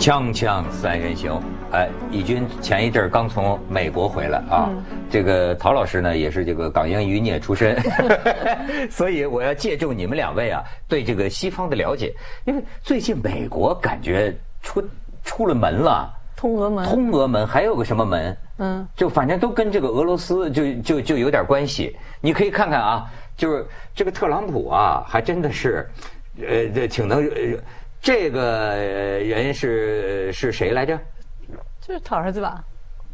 锵锵三人行，哎，义军前一阵儿刚从美国回来啊，这个陶老师呢也是这个港英余孽出身，所以我要借助你们两位啊对这个西方的了解，因为最近美国感觉出出了门了，通俄门，通俄门还有个什么门？嗯，就反正都跟这个俄罗斯就就就有点关系。你可以看看啊，就是这个特朗普啊，还真的是，呃，这挺能。这个人是是谁来着？就是他儿子吧？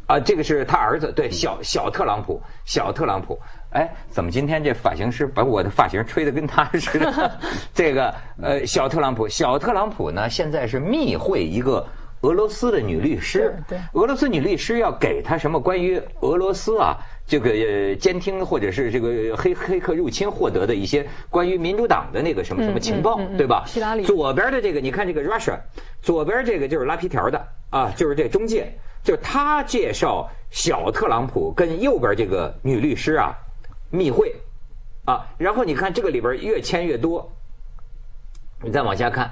啊，这个是他儿子，对，小小特朗普，小特朗普。哎，怎么今天这发型师把我的发型吹得跟他似的？这个呃，小特朗普，小特朗普呢，现在是密会一个。俄罗斯的女律师，对，俄罗斯女律师要给他什么关于俄罗斯啊这个监听或者是这个黑黑客入侵获得的一些关于民主党的那个什么什么情报，对吧？希拉里左边的这个，你看这个 Russia，左边这个就是拉皮条的啊，就是这中介，就是他介绍小特朗普跟右边这个女律师啊密会啊，然后你看这个里边越签越多，你再往下看，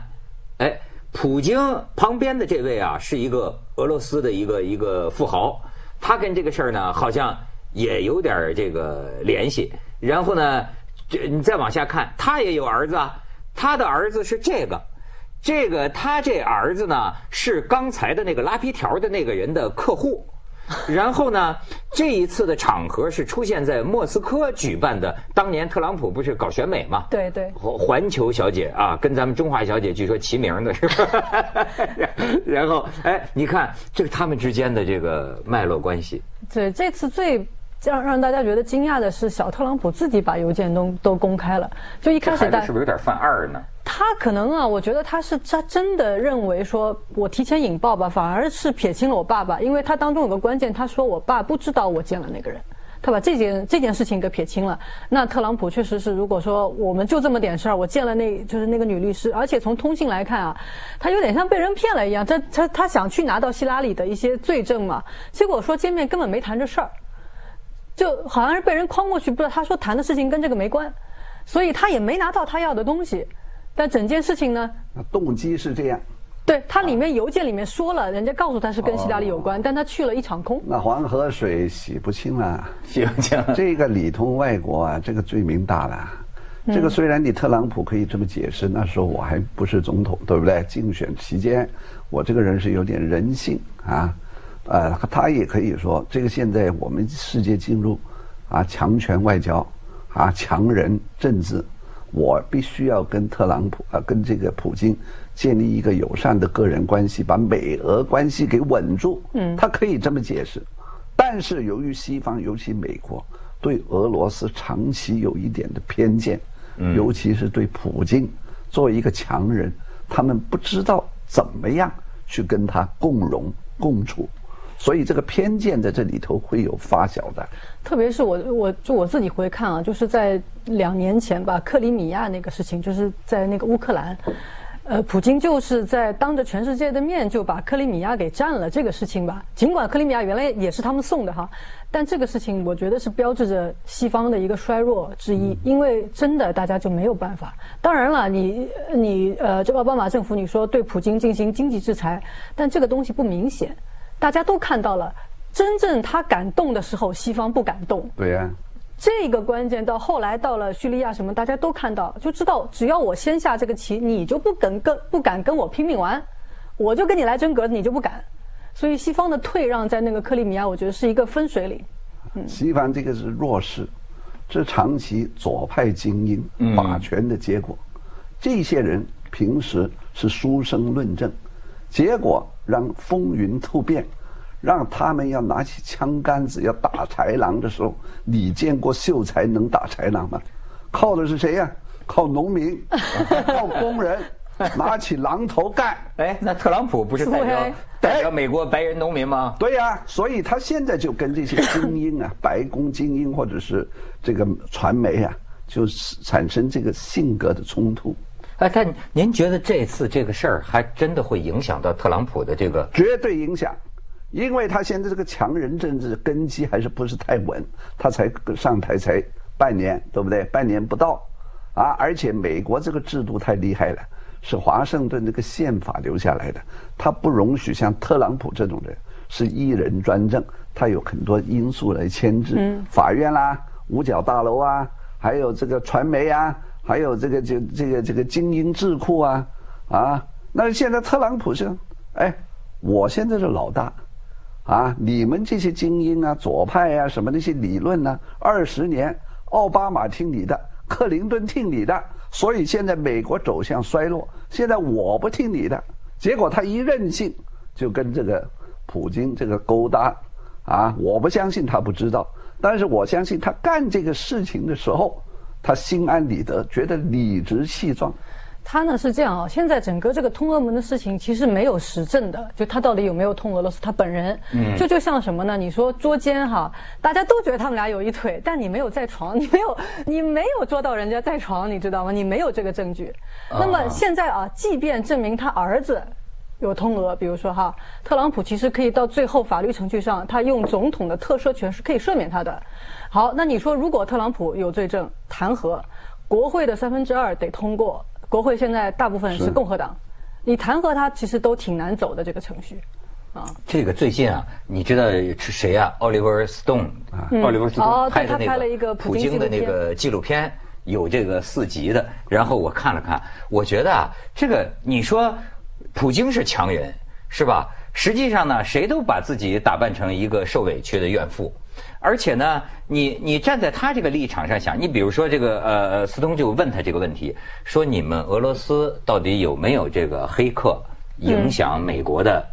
哎。普京旁边的这位啊，是一个俄罗斯的一个一个富豪，他跟这个事儿呢，好像也有点这个联系。然后呢，这你再往下看，他也有儿子，啊，他的儿子是这个，这个他这儿子呢，是刚才的那个拉皮条的那个人的客户。然后呢，这一次的场合是出现在莫斯科举办的。当年特朗普不是搞选美嘛？对对。环球小姐啊，跟咱们中华小姐据说齐名的是吧？然后，哎，你看，这是他们之间的这个脉络关系。对，这次最。让让大家觉得惊讶的是，小特朗普自己把邮件都都公开了。就一开始，他是不是有点犯二呢？他可能啊，我觉得他是他真的认为说，我提前引爆吧，反而是撇清了我爸爸，因为他当中有个关键，他说我爸不知道我见了那个人，他把这件这件事情给撇清了。那特朗普确实是，如果说我们就这么点事儿，我见了那就是那个女律师，而且从通信来看啊，他有点像被人骗了一样，他他他想去拿到希拉里的一些罪证嘛，结果说见面根本没谈这事儿。就好像是被人诓过去，不知道他说谈的事情跟这个没关，所以他也没拿到他要的东西。但整件事情呢？动机是这样。对他里面邮件里面说了，人家告诉他是跟希拉里有关，但他去了一场空。那黄河水洗不清了，洗不清。这个里通外国啊，这个罪名大了。这个虽然你特朗普可以这么解释，那时候我还不是总统，对不对？竞选期间，我这个人是有点人性啊。呃，他也可以说，这个现在我们世界进入啊强权外交，啊强人政治，我必须要跟特朗普啊跟这个普京建立一个友善的个人关系，把美俄关系给稳住。嗯，他可以这么解释，但是由于西方，尤其美国对俄罗斯长期有一点的偏见，尤其是对普京作为一个强人，他们不知道怎么样去跟他共荣共处。所以这个偏见在这里头会有发酵的，特别是我我就我自己回看啊，就是在两年前吧，克里米亚那个事情，就是在那个乌克兰，呃，普京就是在当着全世界的面就把克里米亚给占了这个事情吧。尽管克里米亚原来也是他们送的哈，但这个事情我觉得是标志着西方的一个衰弱之一，因为真的大家就没有办法。当然了，你你呃，这奥巴马政府你说对普京进行经济制裁，但这个东西不明显。大家都看到了，真正他敢动的时候，西方不敢动。对呀，这个关键到后来到了叙利亚什么，大家都看到，就知道只要我先下这个棋，你就不敢跟不敢跟我拼命玩，我就跟你来真格，你就不敢。所以西方的退让在那个克里米亚，我觉得是一个分水岭。嗯，西方这个是弱势，是长期左派精英把权的结果。这些人平时是书生论证。结果让风云突变，让他们要拿起枪杆子要打豺狼的时候，你见过秀才能打豺狼吗？靠的是谁呀？靠农民，靠工人，拿起榔头干。哎，那特朗普不是代表代表美国白人农民吗？对呀，所以他现在就跟这些精英啊，白宫精英或者是这个传媒啊，就产生这个性格的冲突。哎，但您觉得这次这个事儿还真的会影响到特朗普的这个？绝对影响，因为他现在这个强人政治根基还是不是太稳，他才上台才半年，对不对？半年不到，啊，而且美国这个制度太厉害了，是华盛顿这个宪法留下来的，他不容许像特朗普这种人是一人专政，他有很多因素来牵制，嗯，法院啦、五角大楼啊，还有这个传媒啊，还有这个这这个这个精英智库啊，啊，那现在特朗普是，哎，我现在是老大。啊，你们这些精英啊，左派啊，什么那些理论呢？二十年，奥巴马听你的，克林顿听你的，所以现在美国走向衰落。现在我不听你的，结果他一任性，就跟这个普京这个勾搭，啊，我不相信他不知道，但是我相信他干这个事情的时候，他心安理得，觉得理直气壮。他呢是这样啊，现在整个这个通俄门的事情其实没有实证的，就他到底有没有通俄罗斯，他本人，嗯，就就像什么呢？你说捉奸哈，大家都觉得他们俩有一腿，但你没有在床，你没有，你没有捉到人家在床，你知道吗？你没有这个证据。那么现在啊，即便证明他儿子有通俄，比如说哈，特朗普其实可以到最后法律程序上，他用总统的特赦权是可以赦免他的。好，那你说如果特朗普有罪证，弹劾，国会的三分之二得通过。国会现在大部分是共和党，你弹劾他其实都挺难走的这个程序，啊。这个最近啊，你知道是谁啊？Oliver Stone 啊，奥利弗斯顿拍的那个普京的那个纪录片，有这个四集的。然后我看了看，我觉得啊，这个你说普京是强人是吧？实际上呢，谁都把自己打扮成一个受委屈的怨妇。而且呢，你你站在他这个立场上想，你比如说这个呃呃，斯通就问他这个问题，说你们俄罗斯到底有没有这个黑客影响美国的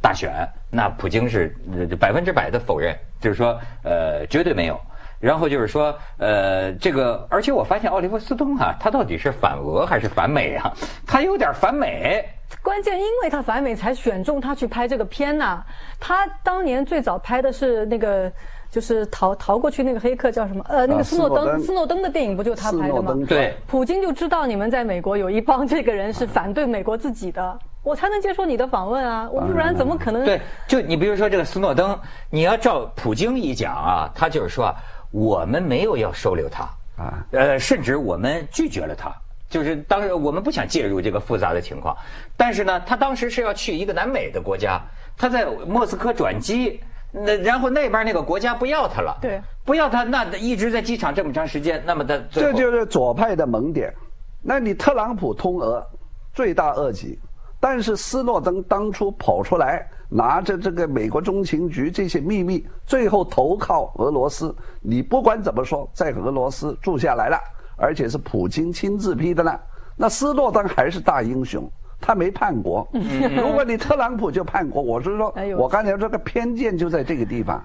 大选？那普京是百分之百的否认，就是说呃绝对没有。然后就是说呃这个，而且我发现奥利弗斯通啊，他到底是反俄还是反美啊？他有点反美。关键因为他反美才选中他去拍这个片呐。他当年最早拍的是那个。就是逃逃过去那个黑客叫什么？呃，那个斯诺登，斯诺登的电影不就他拍的吗？对，普京就知道你们在美国有一帮这个人是反对美国自己的，我才能接受你的访问啊，我不然怎么可能？对，就你比如说这个斯诺登，你要照普京一讲啊，他就是说我们没有要收留他啊，呃，甚至我们拒绝了他，就是当时我们不想介入这个复杂的情况，但是呢，他当时是要去一个南美的国家，他在莫斯科转机。那然后那边那个国家不要他了，对，不要他，那一直在机场这么长时间，那么的这就是左派的萌点。那你特朗普通俄，罪大恶极，但是斯诺登当初跑出来拿着这个美国中情局这些秘密，最后投靠俄罗斯。你不管怎么说，在俄罗斯住下来了，而且是普京亲自批的呢，那斯诺登还是大英雄。他没叛国，如果你特朗普就叛国，我是说，我刚才这个偏见就在这个地方，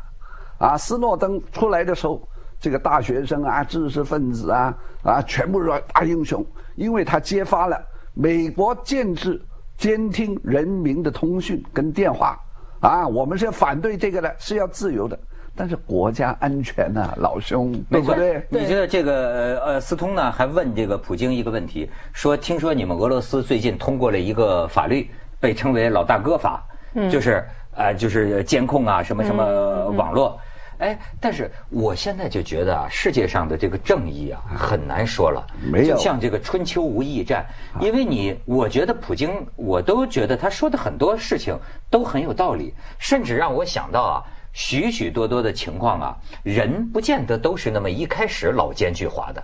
啊，斯诺登出来的时候，这个大学生啊、知识分子啊啊，全部是大英雄，因为他揭发了美国建制监听人民的通讯跟电话，啊，我们是要反对这个的，是要自由的。但是国家安全呐，老兄，对不对？你觉得这个呃，斯通呢还问这个普京一个问题，说听说你们俄罗斯最近通过了一个法律，被称为“老大哥法”，就是呃，就是监控啊，什么什么网络。哎，但是我现在就觉得啊，世界上的这个正义啊，很难说了。没有，就像这个春秋无义战，因为你，我觉得普京，我都觉得他说的很多事情都很有道理，甚至让我想到啊。许许多多的情况啊，人不见得都是那么一开始老奸巨猾的，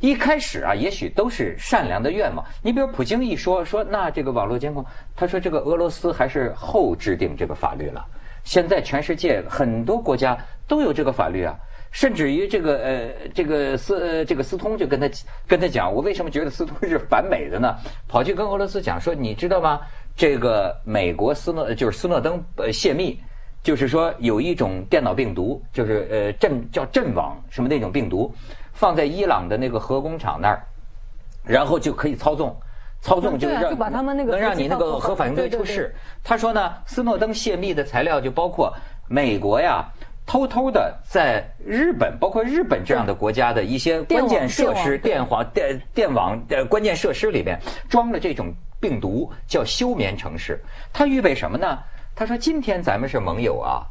一开始啊，也许都是善良的愿望。你比如普京一说说，那这个网络监控，他说这个俄罗斯还是后制定这个法律了。现在全世界很多国家都有这个法律啊，甚至于这个呃，这个斯呃这个斯通就跟他跟他讲，我为什么觉得斯通是反美的呢？跑去跟俄罗斯讲说，你知道吗？这个美国斯诺就是斯诺登呃泄密。就是说，有一种电脑病毒，就是呃阵叫阵网什么那种病毒，放在伊朗的那个核工厂那儿，然后就可以操纵，操纵就是让能让你那个核反应堆出事。他说呢，斯诺登泄密的材料就包括美国呀，偷偷的在日本，包括日本这样的国家的一些关键设施、电网、电电网的关键设施里边装了这种病毒，叫休眠城市。他预备什么呢？他说：“今天咱们是盟友啊，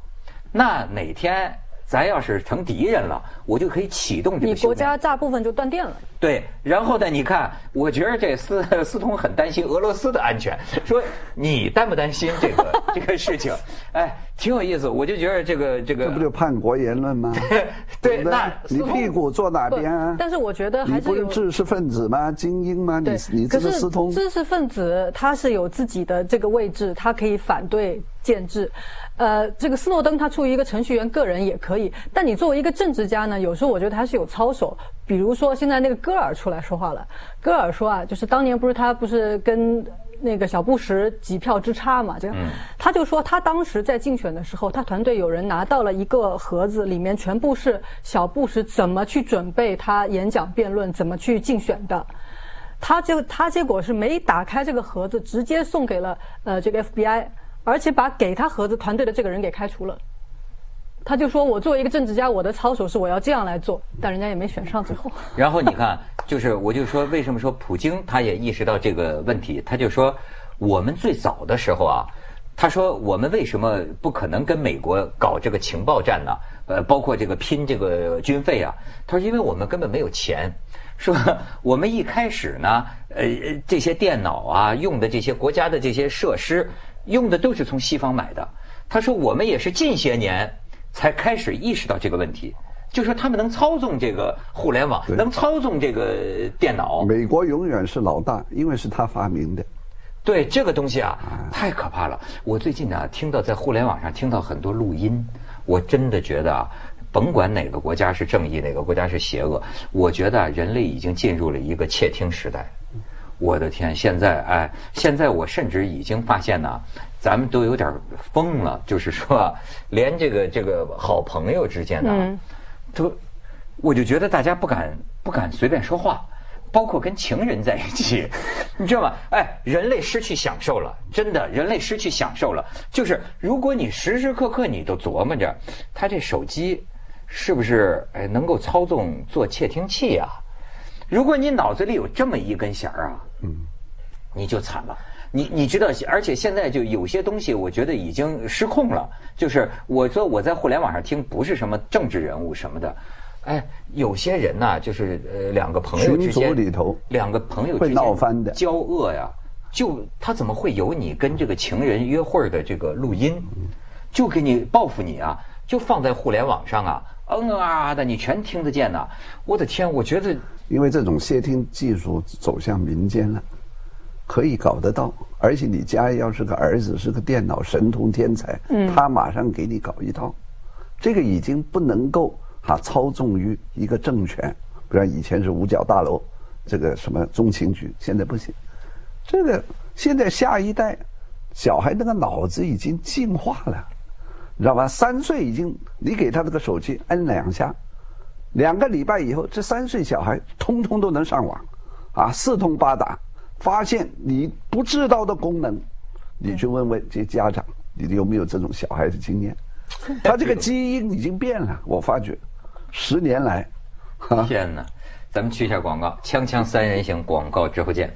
那哪天咱要是成敌人了，我就可以启动这个。你国家大部分就断电了。对，然后呢？你看，我觉得这斯斯通很担心俄罗斯的安全，说你担不担心这个 这个事情？哎，挺有意思。我就觉得这个这个，这不就叛国言论吗？对，那你屁股坐哪边啊？但是我觉得还是你不是知识分子吗？精英吗？你你这个斯通知识分子他是有自己的这个位置，他可以反对建制。呃，这个斯诺登他出于一个程序员个人也可以，但你作为一个政治家呢，有时候我觉得他是有操守。比如说现在那个戈尔出来说话了，戈尔说啊，就是当年不是他不是跟那个小布什几票之差嘛，这样，他就说他当时在竞选的时候，他团队有人拿到了一个盒子，里面全部是小布什怎么去准备他演讲辩论，怎么去竞选的，他就他结果是没打开这个盒子，直接送给了呃这个 FBI。而且把给他盒子团队的这个人给开除了，他就说：“我作为一个政治家，我的操守是我要这样来做。”但人家也没选上最后。然后你看，就是我就说，为什么说普京他也意识到这个问题？他就说，我们最早的时候啊，他说我们为什么不可能跟美国搞这个情报战呢？呃，包括这个拼这个军费啊。他说，因为我们根本没有钱。说 我们一开始呢，呃，这些电脑啊，用的这些国家的这些设施。用的都是从西方买的。他说：“我们也是近些年才开始意识到这个问题，就说他们能操纵这个互联网，能操纵这个电脑。美国永远是老大，因为是他发明的。对这个东西啊，太可怕了。我最近呢，听到在互联网上听到很多录音，我真的觉得啊，甭管哪个国家是正义，哪个国家是邪恶，我觉得人类已经进入了一个窃听时代。”我的天！现在哎，现在我甚至已经发现呢，咱们都有点疯了。就是说，连这个这个好朋友之间呢，都，我就觉得大家不敢不敢随便说话，包括跟情人在一起，你知道吗？哎，人类失去享受了，真的，人类失去享受了。就是如果你时时刻刻你都琢磨着，他这手机是不是哎能够操纵做窃听器啊？如果你脑子里有这么一根弦儿啊，嗯，你就惨了。你你知道，而且现在就有些东西，我觉得已经失控了。就是我说我在互联网上听，不是什么政治人物什么的，哎，有些人呐，就是呃两个朋友之间，里头两个朋友会闹翻的交恶呀，就他怎么会有你跟这个情人约会的这个录音，就给你报复你啊，就放在互联网上啊。嗯啊的，你全听得见呐！我的天，我觉得，因为这种窃听技术走向民间了，可以搞得到。而且你家要是个儿子是个电脑神通天才，嗯，他马上给你搞一套。这个已经不能够哈操纵于一个政权，不然以前是五角大楼，这个什么中情局，现在不行。这个现在下一代小孩那个脑子已经进化了。你知道吧？三岁已经，你给他这个手机摁两下，两个礼拜以后，这三岁小孩通通都能上网，啊，四通八达，发现你不知道的功能，你去问问这些家长，你有没有这种小孩子经验？他这个基因已经变了，我发觉，十年来，天哪！咱们去一下广告，锵锵三人行广告之后见。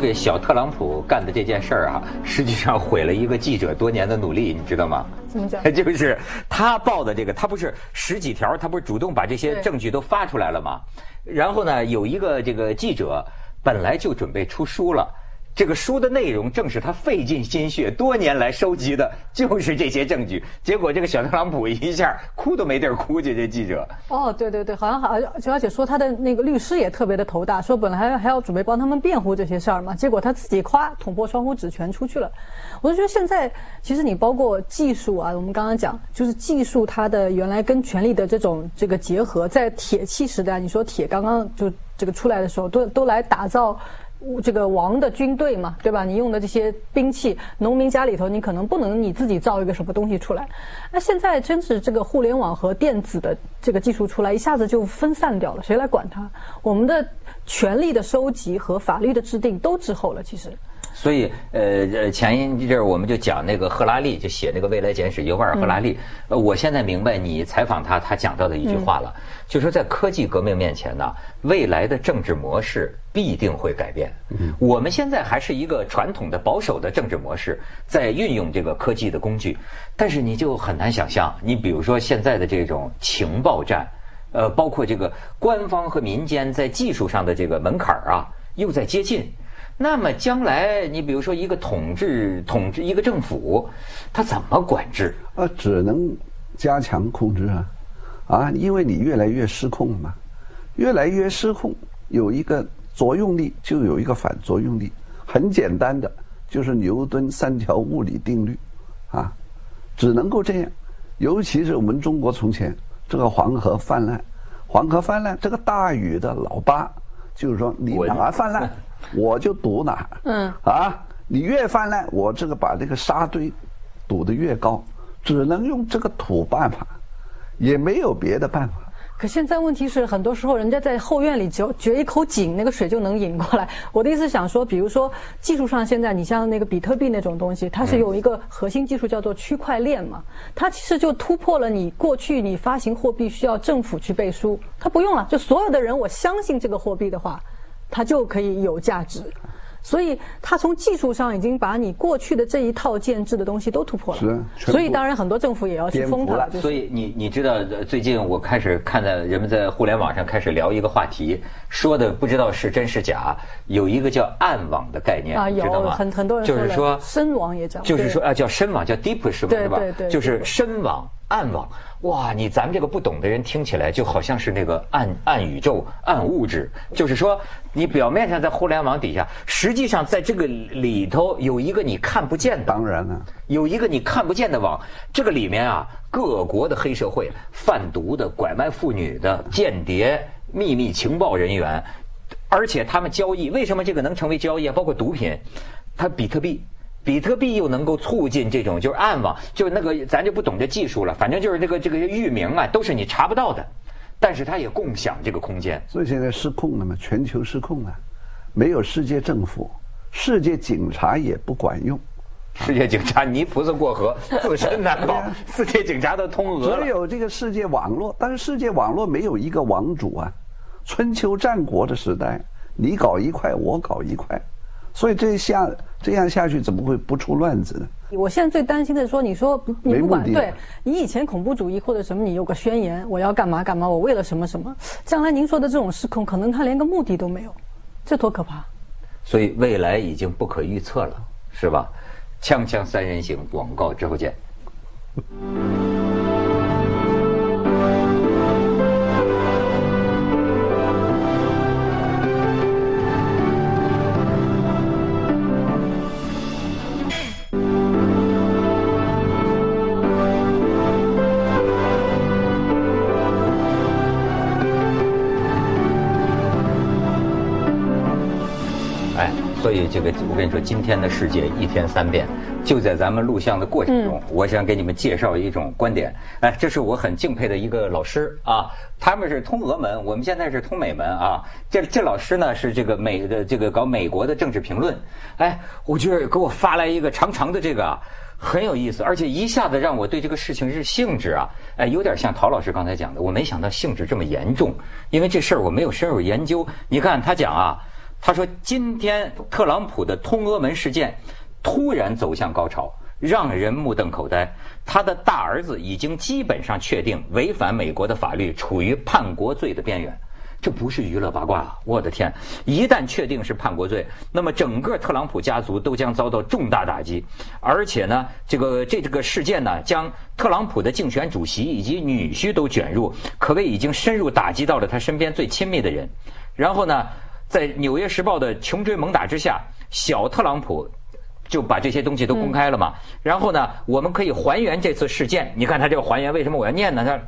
这个小特朗普干的这件事儿啊，实际上毁了一个记者多年的努力，你知道吗？怎么讲？就是他报的这个，他不是十几条，他不是主动把这些证据都发出来了吗？然后呢，有一个这个记者本来就准备出书了，这个书的内容正是他费尽心血多年来收集的，就是这些证据。结果这个小特朗普一下哭都没地儿哭去，这记者。哦，对对对，好像好，而且说他的那个律师也特别的头大，说本来还还要准备帮他们辩护这些事儿嘛，结果他自己夸捅破窗户纸全出去了。我就觉得现在其实你包括技术啊，我们刚刚讲就是技术它的原来跟权力的这种这个结合，在铁器时代，你说铁刚刚就这个出来的时候，都都来打造。这个王的军队嘛，对吧？你用的这些兵器，农民家里头，你可能不能你自己造一个什么东西出来。那现在真是这个互联网和电子的这个技术出来，一下子就分散掉了，谁来管它？我们的权力的收集和法律的制定都滞后了，其实。所以，呃呃，前一阵儿我们就讲那个赫拉利，就写那个《未来简史》尤瓦尔·赫拉利。呃，我现在明白你采访他，他讲到的一句话了，就说在科技革命面前呢，未来的政治模式必定会改变。我们现在还是一个传统的保守的政治模式，在运用这个科技的工具，但是你就很难想象，你比如说现在的这种情报战，呃，包括这个官方和民间在技术上的这个门槛儿啊，又在接近。那么将来，你比如说一个统治统治一个政府，他怎么管制？呃，只能加强控制啊，啊，因为你越来越失控嘛，越来越失控，有一个作用力就有一个反作用力，很简单的，就是牛顿三条物理定律，啊，只能够这样。尤其是我们中国从前这个黄河泛滥，黄河泛滥，这个大禹的老八就是说你哪泛滥。我就堵哪儿，嗯啊，你越泛滥，我这个把这个沙堆堵得越高，只能用这个土办法，也没有别的办法。可现在问题是，很多时候人家在后院里就掘一口井，那个水就能引过来。我的意思想说，比如说技术上，现在你像那个比特币那种东西，它是有一个核心技术叫做区块链嘛，它其实就突破了你过去你发行货币需要政府去背书，它不用了，就所有的人我相信这个货币的话。它就可以有价值，所以它从技术上已经把你过去的这一套建制的东西都突破了。是，所以当然很多政府也要去封它。所以你你知道，最近我开始看到人们在互联网上开始聊一个话题，说的不知道是真是假，有一个叫暗网的概念，知道吗？很很多人就是说深网也叫，就是说啊叫深网叫 deep 是吧？对对对，就是深网。暗网，哇！你咱们这个不懂的人听起来就好像是那个暗暗宇宙、暗物质，就是说，你表面上在互联网底下，实际上在这个里头有一个你看不见的，当然了，有一个你看不见的网。这个里面啊，各国的黑社会、贩毒的、拐卖妇女的、间谍、秘密情报人员，而且他们交易，为什么这个能成为交易啊？包括毒品，它比特币。比特币又能够促进这种就是暗网，就是那个咱就不懂这技术了，反正就是这个这个域名啊，都是你查不到的，但是它也共享这个空间。所以现在失控了嘛，全球失控了，没有世界政府，世界警察也不管用。世界警察泥菩萨过河，自身难保。世界警察都通俄只有这个世界网络，但是世界网络没有一个网主啊。春秋战国的时代，你搞一块，我搞一块。所以这下这样下去怎么会不出乱子呢？我现在最担心的是说，你说你不管对，你以前恐怖主义或者什么，你有个宣言，我要干嘛干嘛，我为了什么什么，将来您说的这种失控，可能他连个目的都没有，这多可怕！所以未来已经不可预测了，是吧？锵锵三人行，广告之后见。这个，我跟你说，今天的世界一天三变，就在咱们录像的过程中，我想给你们介绍一种观点。哎，这是我很敬佩的一个老师啊，他们是通俄门，我们现在是通美门啊。这这老师呢是这个美的这个搞美国的政治评论。哎，我觉得给我发来一个长长的这个，很有意思，而且一下子让我对这个事情是性质啊，哎，有点像陶老师刚才讲的，我没想到性质这么严重，因为这事儿我没有深入研究。你看他讲啊。他说：“今天特朗普的通俄门事件突然走向高潮，让人目瞪口呆。他的大儿子已经基本上确定违反美国的法律，处于叛国罪的边缘。这不是娱乐八卦！我的天，一旦确定是叛国罪，那么整个特朗普家族都将遭到重大打击，而且呢，这个这这个事件呢，将特朗普的竞选主席以及女婿都卷入，可谓已经深入打击到了他身边最亲密的人。然后呢，在《纽约时报》的穷追猛打之下，小特朗普就把这些东西都公开了嘛。然后呢，我们可以还原这次事件。你看他这个还原，为什么我要念呢？他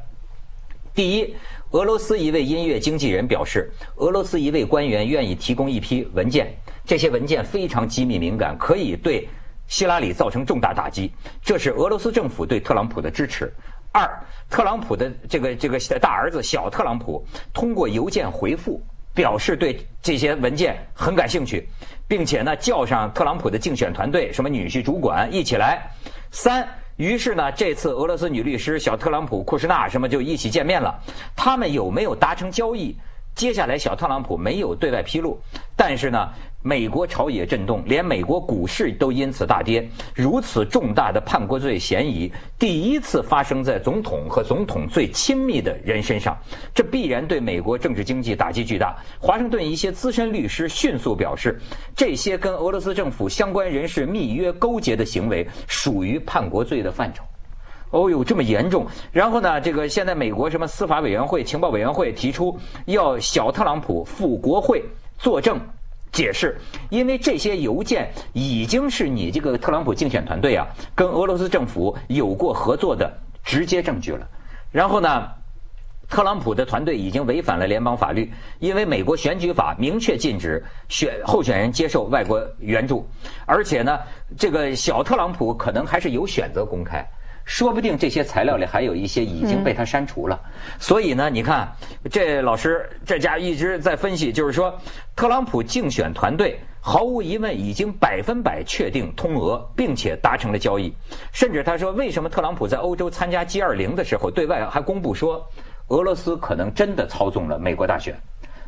第一。俄罗斯一位音乐经纪人表示，俄罗斯一位官员愿意提供一批文件，这些文件非常机密敏感，可以对希拉里造成重大打击。这是俄罗斯政府对特朗普的支持。二，特朗普的这个这个大儿子小特朗普通过邮件回复，表示对这些文件很感兴趣，并且呢叫上特朗普的竞选团队，什么女婿主管一起来。三。于是呢，这次俄罗斯女律师小特朗普库什纳什么就一起见面了。他们有没有达成交易？接下来小特朗普没有对外披露。但是呢，美国朝野震动，连美国股市都因此大跌。如此重大的叛国罪嫌疑，第一次发生在总统和总统最亲密的人身上，这必然对美国政治经济打击巨大。华盛顿一些资深律师迅速表示，这些跟俄罗斯政府相关人士密约勾结的行为属于叛国罪的范畴。哦呦，这么严重！然后呢，这个现在美国什么司法委员会、情报委员会提出要小特朗普赴国会作证解释，因为这些邮件已经是你这个特朗普竞选团队啊跟俄罗斯政府有过合作的直接证据了。然后呢，特朗普的团队已经违反了联邦法律，因为美国选举法明确禁止选候选人接受外国援助，而且呢，这个小特朗普可能还是有选择公开。说不定这些材料里还有一些已经被他删除了，所以呢，你看这老师这家一直在分析，就是说，特朗普竞选团队毫无疑问已经百分百确定通俄，并且达成了交易。甚至他说，为什么特朗普在欧洲参加 G 二零的时候，对外还公布说，俄罗斯可能真的操纵了美国大选？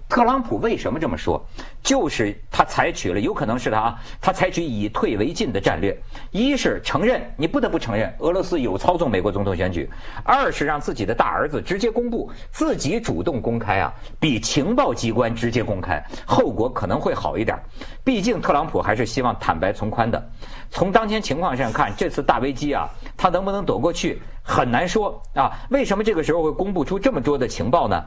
特朗普为什么这么说？就是他采取了，有可能是他啊，他采取以退为进的战略。一是承认，你不得不承认俄罗斯有操纵美国总统选举；二是让自己的大儿子直接公布，自己主动公开啊，比情报机关直接公开后果可能会好一点。毕竟特朗普还是希望坦白从宽的。从当前情况上看，这次大危机啊，他能不能躲过去很难说啊。为什么这个时候会公布出这么多的情报呢？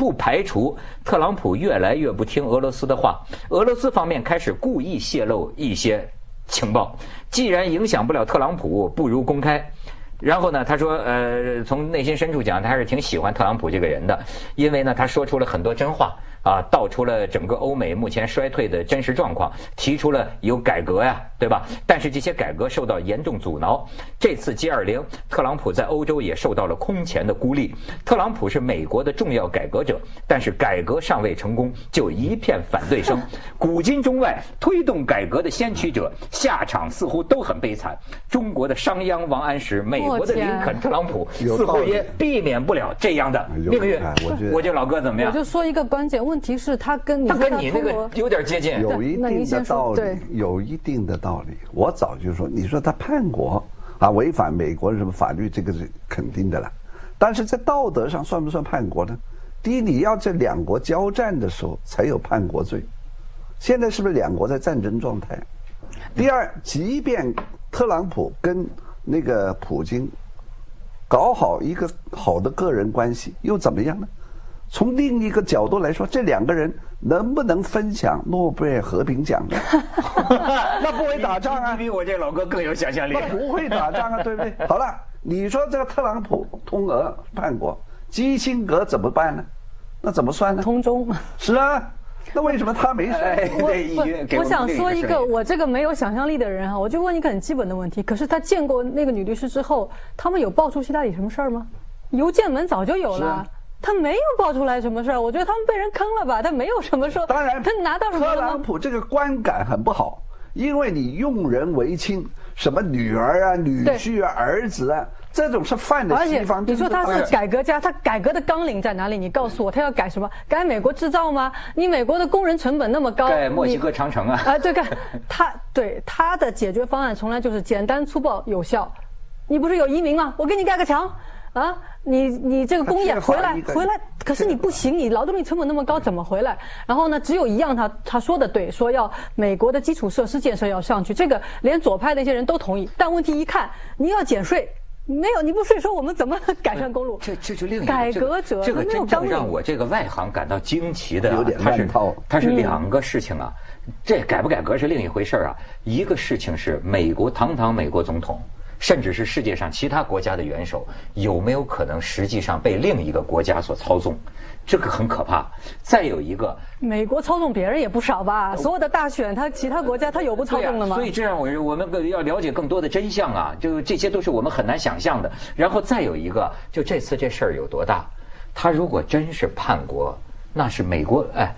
不排除特朗普越来越不听俄罗斯的话，俄罗斯方面开始故意泄露一些情报。既然影响不了特朗普，不如公开。然后呢，他说，呃，从内心深处讲，他还是挺喜欢特朗普这个人的，因为呢，他说出了很多真话。啊，道出了整个欧美目前衰退的真实状况，提出了有改革呀，对吧？但是这些改革受到严重阻挠。这次 G20，特朗普在欧洲也受到了空前的孤立。特朗普是美国的重要改革者，但是改革尚未成功，就一片反对声。古今中外推动改革的先驱者，下场似乎都很悲惨。中国的商鞅王安石，美国的林肯特朗普，似乎也避免不了这样的命运。我这老哥怎么样？我就说一个关键。问题是，他跟你他跟你那个有点接近，有一定的道理，有一定的道理。我早就说，你说他叛国啊，违反美国什么法律，这个是肯定的了。但是在道德上算不算叛国呢？第一，你要在两国交战的时候才有叛国罪，现在是不是两国在战争状态？第二，即便特朗普跟那个普京搞好一个好的个人关系，又怎么样呢？从另一个角度来说，这两个人能不能分享诺贝尔和平奖呢？那不会打仗啊！比我这老哥更有想象力。那不会打仗啊，对不对？好了，你说这个特朗普通俄叛国，基辛格怎么办呢？那怎么算呢？通中。是啊，那为什么他没事？我我想说一个，我这个没有想象力的人哈，我就问一个很基本的问题。可是他见过那个女律师之后，他们有爆出希拉里什么事儿吗？邮件门早就有了。他没有爆出来什么事儿，我觉得他们被人坑了吧？他没有什么说。当然，他拿到什么？特朗普这个观感很不好，因为你用人为亲，什么女儿啊、女婿啊、儿子啊，这种是犯的西方。你说他是改革家，他改革的纲领在哪里？你告诉我，他要改什么？改美国制造吗？你美国的工人成本那么高，盖墨西哥长城啊？啊，对，看 他对他的解决方案从来就是简单粗暴有效。你不是有移民吗？我给你盖个墙。啊，你你这个工业回来回来，可是你不行，你劳动力成本那么高，怎么回来？然后呢，只有一样，他他说的对，说要美国的基础设施建设要上去，这个连左派的一些人都同意。但问题一看，你要减税。没有，你不税收，我们怎么改善公路？这这就另一个改革者，这个真正让我这个外行感到惊奇的，它是它是两个事情啊。这改不改革是另一回事啊。一个事情是美国堂堂美国总统，甚至是世界上其他国家的元首，有没有可能实际上被另一个国家所操纵？这个很可怕。再有一个，美国操纵别人也不少吧？所有的大选，他其他国家他有不操纵的吗？所以这样，我我们要了解更多的真相啊！就这些都是我们很难想象的。然后再有一个，就这次这事儿有多大？他如果真是叛国，那是美国哎，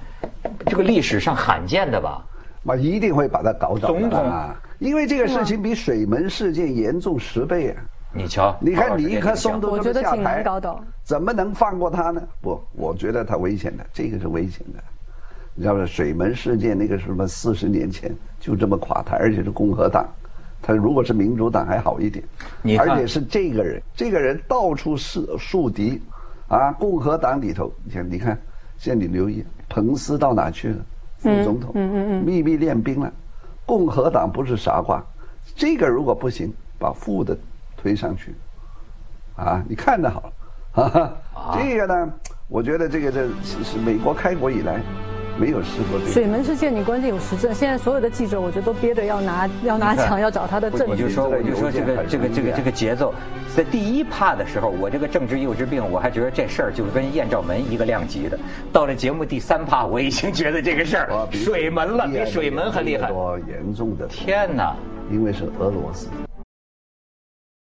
这个历史上罕见的吧？那一定会把他搞倒总统啊！因为这个事情比水门事件严重十倍啊！你瞧，你看尼克松都这么下台，怎么能放过他呢？不，我觉得他危险的，这个是危险的。你知道不？水门事件那个什么四十年前就这么垮台，而且是共和党。他如果是民主党还好一点，而且是这个人，这个人到处是树敌，啊，共和党里头，你看，你看，现在你留意，彭斯到哪去了？副总统，嗯嗯嗯，秘密练兵了。共和党不是傻瓜，这个如果不行，把负的。推上去，啊，你看着好了，这个呢，我觉得这个这是美国开国以来没有试过。水门事件，你关键有实证。现在所有的记者，我觉得都憋着要拿要拿枪，要找他的证据。我就说，我就说这个这个这个这个节奏，在第一趴的时候，我这个政治幼稚病，我还觉得这事儿就跟艳照门一个量级的。到了节目第三趴，我已经觉得这个事儿水门了，比水门还厉害。多严重的天哪！因为是俄罗斯。